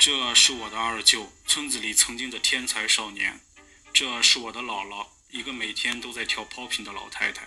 这是我的二舅，村子里曾经的天才少年。这是我的姥姥，一个每天都在跳 popping 的老太太。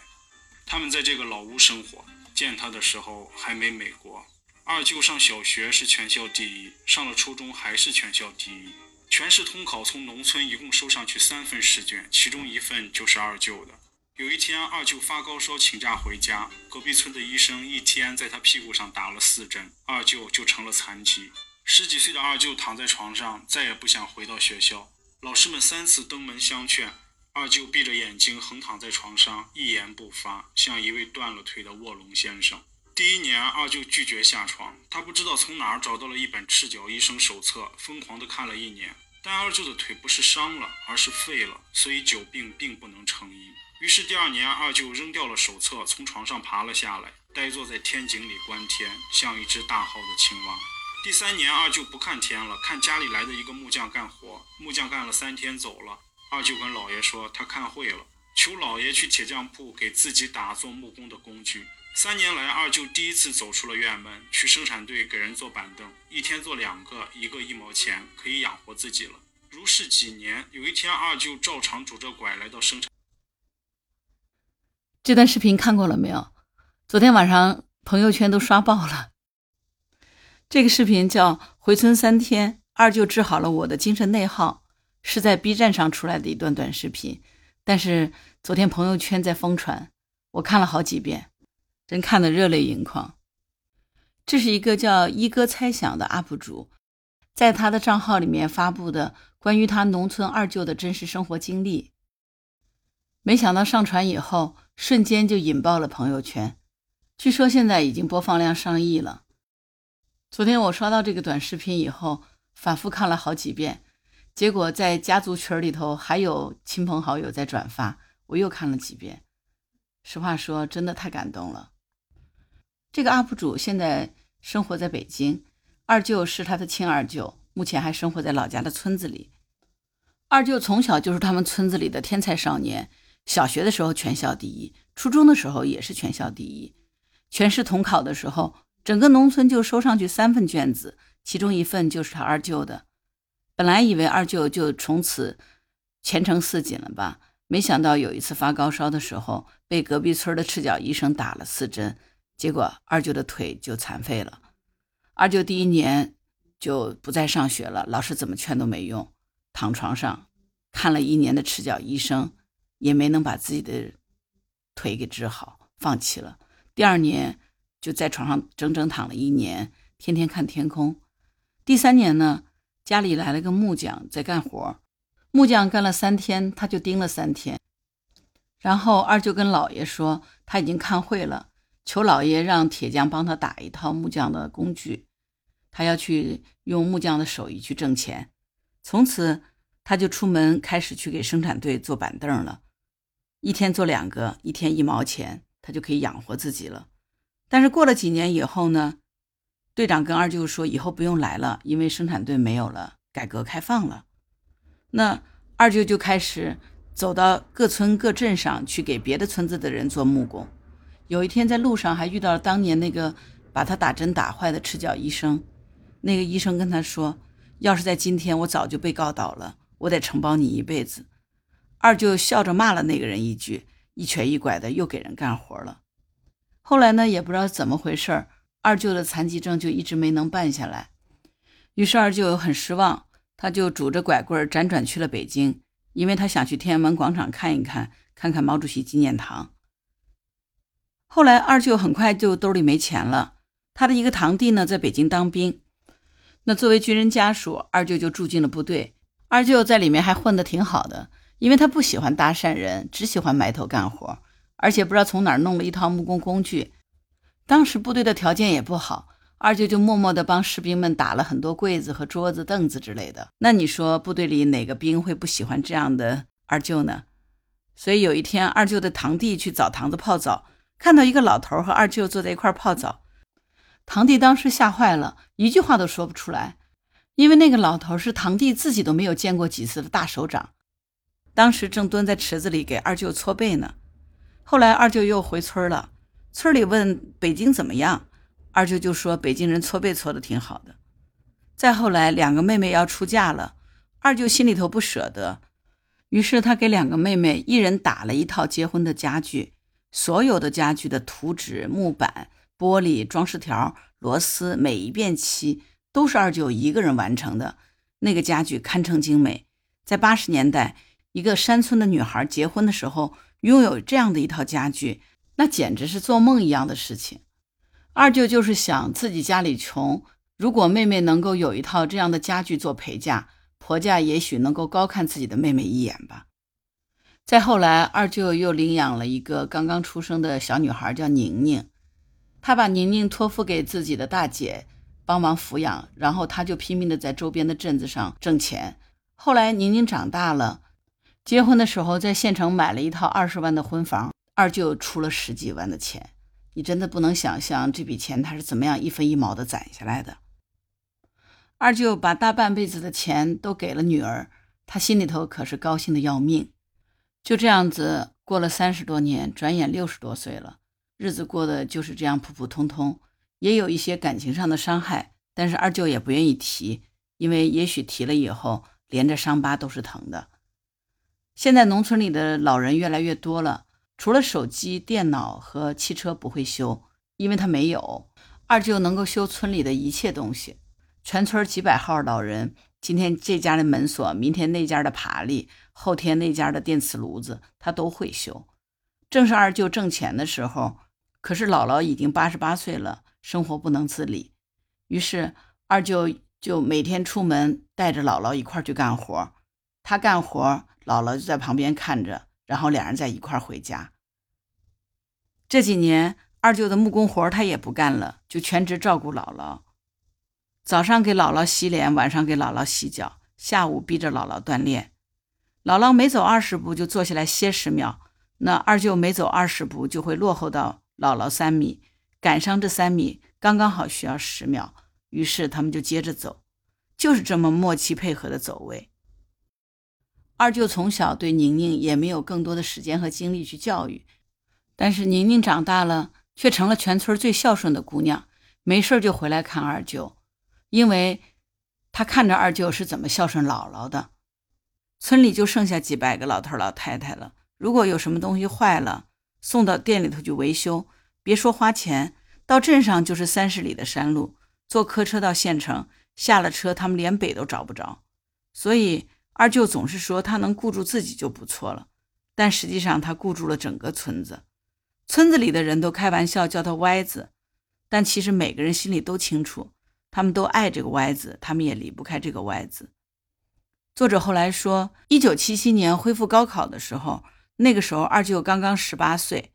他们在这个老屋生活，见他的时候还没美国。二舅上小学是全校第一，上了初中还是全校第一。全市统考从农村一共收上去三份试卷，其中一份就是二舅的。有一天，二舅发高烧请假回家，隔壁村的医生一天在他屁股上打了四针，二舅就成了残疾。十几岁的二舅躺在床上，再也不想回到学校。老师们三次登门相劝，二舅闭着眼睛横躺在床上，一言不发，像一位断了腿的卧龙先生。第一年，二舅拒绝下床，他不知道从哪儿找到了一本赤脚医生手册，疯狂地看了一年。但二舅的腿不是伤了，而是废了，所以久病并不能成医。于是第二年，二舅扔掉了手册，从床上爬了下来，呆坐在天井里观天，像一只大号的青蛙。第三年，二舅不看天了，看家里来的一个木匠干活。木匠干了三天走了，二舅跟老爷说他看会了，求老爷去铁匠铺给自己打做木工的工具。三年来，二舅第一次走出了院门，去生产队给人做板凳，一天做两个，一个一毛钱，可以养活自己了。如是几年，有一天，二舅照常拄着拐来到生产。这段视频看过了没有？昨天晚上朋友圈都刷爆了。这个视频叫《回村三天，二舅治好了我的精神内耗》，是在 B 站上出来的一段短视频。但是昨天朋友圈在疯传，我看了好几遍，真看得热泪盈眶。这是一个叫一哥猜想的 UP 主，在他的账号里面发布的关于他农村二舅的真实生活经历。没想到上传以后，瞬间就引爆了朋友圈，据说现在已经播放量上亿了。昨天我刷到这个短视频以后，反复看了好几遍，结果在家族群里头还有亲朋好友在转发，我又看了几遍。实话说，真的太感动了。这个 UP 主现在生活在北京，二舅是他的亲二舅，目前还生活在老家的村子里。二舅从小就是他们村子里的天才少年，小学的时候全校第一，初中的时候也是全校第一，全市统考的时候。整个农村就收上去三份卷子，其中一份就是他二舅的。本来以为二舅就从此前程似锦了吧，没想到有一次发高烧的时候，被隔壁村的赤脚医生打了四针，结果二舅的腿就残废了。二舅第一年就不再上学了，老师怎么劝都没用，躺床上看了一年的赤脚医生，也没能把自己的腿给治好，放弃了。第二年。就在床上整整躺了一年，天天看天空。第三年呢，家里来了个木匠在干活，木匠干了三天，他就盯了三天。然后二舅跟老爷说他已经看会了，求老爷让铁匠帮他打一套木匠的工具，他要去用木匠的手艺去挣钱。从此他就出门开始去给生产队做板凳了，一天做两个，一天一毛钱，他就可以养活自己了。但是过了几年以后呢，队长跟二舅说以后不用来了，因为生产队没有了，改革开放了。那二舅就开始走到各村各镇上去给别的村子的人做木工。有一天在路上还遇到了当年那个把他打针打坏的赤脚医生。那个医生跟他说：“要是在今天，我早就被告倒了，我得承包你一辈子。”二舅笑着骂了那个人一句，一瘸一拐的又给人干活了。后来呢，也不知道怎么回事儿，二舅的残疾证就一直没能办下来。于是二舅很失望，他就拄着拐棍辗转去了北京，因为他想去天安门广场看一看，看看毛主席纪念堂。后来二舅很快就兜里没钱了，他的一个堂弟呢在北京当兵，那作为军人家属，二舅就住进了部队。二舅在里面还混得挺好的，因为他不喜欢搭讪人，只喜欢埋头干活。而且不知道从哪儿弄了一套木工工具，当时部队的条件也不好，二舅就默默地帮士兵们打了很多柜子和桌子、凳子之类的。那你说部队里哪个兵会不喜欢这样的二舅呢？所以有一天，二舅的堂弟去澡堂子泡澡，看到一个老头和二舅坐在一块泡澡，堂弟当时吓坏了，一句话都说不出来，因为那个老头是堂弟自己都没有见过几次的大首长，当时正蹲在池子里给二舅搓背呢。后来二舅又回村了，村里问北京怎么样，二舅就说北京人搓背搓的挺好的。再后来，两个妹妹要出嫁了，二舅心里头不舍得，于是他给两个妹妹一人打了一套结婚的家具，所有的家具的图纸、木板、玻璃、装饰条、螺丝，每一遍漆都是二舅一个人完成的。那个家具堪称精美，在八十年代，一个山村的女孩结婚的时候拥有这样的一套家具，那简直是做梦一样的事情。二舅就是想自己家里穷，如果妹妹能够有一套这样的家具做陪嫁，婆家也许能够高看自己的妹妹一眼吧。再后来，二舅又领养了一个刚刚出生的小女孩，叫宁宁。他把宁宁托付给自己的大姐帮忙抚养，然后他就拼命的在周边的镇子上挣钱。后来宁宁长大了，结婚的时候在县城买了一套二十万的婚房，二舅出了十几万的钱。你真的不能想象这笔钱他是怎么样一分一毛的攒下来的。二舅把大半辈子的钱都给了女儿，他心里头可是高兴的要命。就这样子过了三十多年，转眼六十多岁了，日子过得就是这样普普通通，也有一些感情上的伤害，但是二舅也不愿意提，因为也许提了以后连着伤疤都是疼的。现在农村里的老人越来越多了。除了手机、电脑和汽车不会修，因为他没有。二舅能够修村里的一切东西，全村几百号老人，今天这家的门锁，明天那家的爬犁，后天那家的电磁炉子，他都会修。正是二舅挣钱的时候，可是姥姥已经八十八岁了，生活不能自理。于是二舅就每天出门带着姥姥一块去干活，他干活，姥姥就在旁边看着。然后两人在一块回家。这几年，二舅的木工活他也不干了，就全职照顾姥姥。早上给姥姥洗脸，晚上给姥姥洗脚，下午逼着姥姥锻炼。姥姥每走二十步就坐下来歇十秒，那二舅每走二十步就会落后到姥姥三米，赶上这三米刚刚好需要十秒，于是他们就接着走，就是这么默契配合的走位。二舅从小对宁宁也没有更多的时间和精力去教育，但是宁宁长大了，却成了全村最孝顺的姑娘，没事就回来看二舅，因为她看着二舅是怎么孝顺姥姥的。村里就剩下几百个老头老太太了，如果有什么东西坏了，送到店里头去维修，别说花钱，到镇上就是三十里的山路，坐客车到县城，下了车他们连北都找不着，所以。二舅总是说他能顾住自己就不错了，但实际上他顾住了整个村子。村子里的人都开玩笑叫他歪子，但其实每个人心里都清楚，他们都爱这个歪子，他们也离不开这个歪子。作者后来说，一九七七年恢复高考的时候，那个时候二舅刚刚十八岁，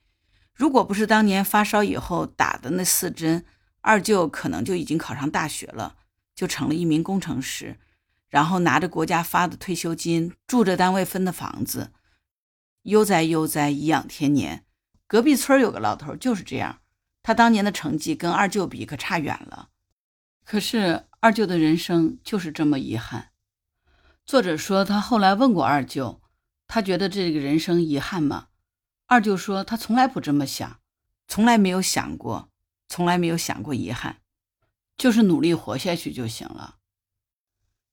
如果不是当年发烧以后打的那四针，二舅可能就已经考上大学了，就成了一名工程师。然后拿着国家发的退休金，住着单位分的房子，悠哉悠哉，颐养天年。隔壁村有个老头就是这样，他当年的成绩跟二舅比可差远了。可是二舅的人生就是这么遗憾。作者说他后来问过二舅，他觉得这个人生遗憾吗？二舅说他从来不这么想，从来没有想过，从来没有想过遗憾，就是努力活下去就行了。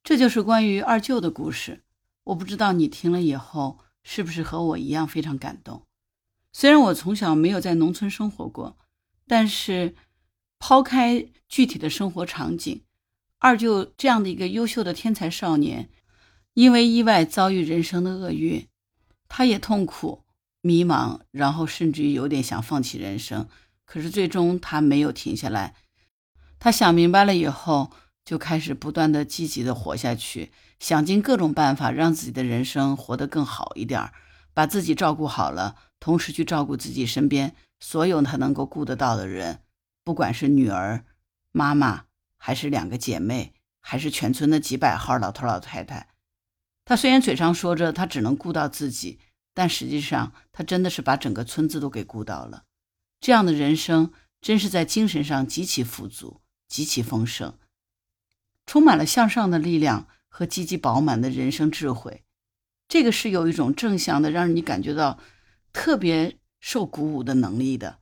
这就是关于二舅的故事。我不知道你听了以后是不是和我一样非常感动。虽然我从小没有在农村生活过，但是抛开具体的生活场景，二舅这样的一个优秀的天才少年，因为意外遭遇人生的厄运，他也痛苦、迷茫，然后甚至于有点想放弃人生。可是最终他没有停下来，他想明白了以后。就开始不断的积极的活下去，想尽各种办法让自己的人生活得更好一点，把自己照顾好了，同时去照顾自己身边所有他能够顾得到的人，不管是女儿、妈妈，还是两个姐妹，还是全村的几百号老头老太太。他虽然嘴上说着他只能顾到自己，但实际上他真的是把整个村子都给顾到了。这样的人生真是在精神上极其富足，极其丰盛。充满了向上的力量和积极饱满的人生智慧，这个是有一种正向的，让你感觉到特别受鼓舞的能力的。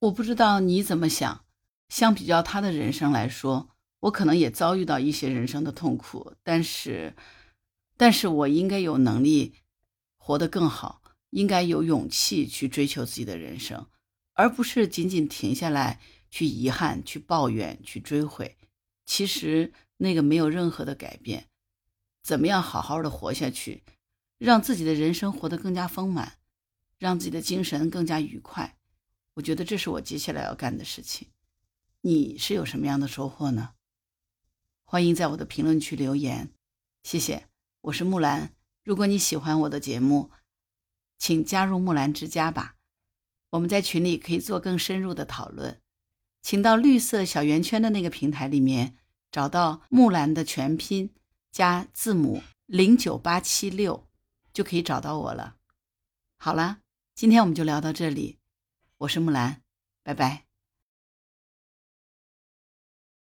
我不知道你怎么想，相比较他的人生来说，我可能也遭遇到一些人生的痛苦，但是，但是我应该有能力活得更好，应该有勇气去追求自己的人生，而不是仅仅停下来去遗憾、去抱怨、去追悔。其实那个没有任何的改变。怎么样好好的活下去，让自己的人生活得更加丰满，让自己的精神更加愉快？我觉得这是我接下来要干的事情。你是有什么样的收获呢？欢迎在我的评论区留言，谢谢。我是木兰，如果你喜欢我的节目，请加入木兰之家吧。我们在群里可以做更深入的讨论，请到绿色小圆圈的那个平台里面找到木兰的全拼加字母零九八七六，就可以找到我了。好了，今天我们就聊到这里，我是木兰，拜拜。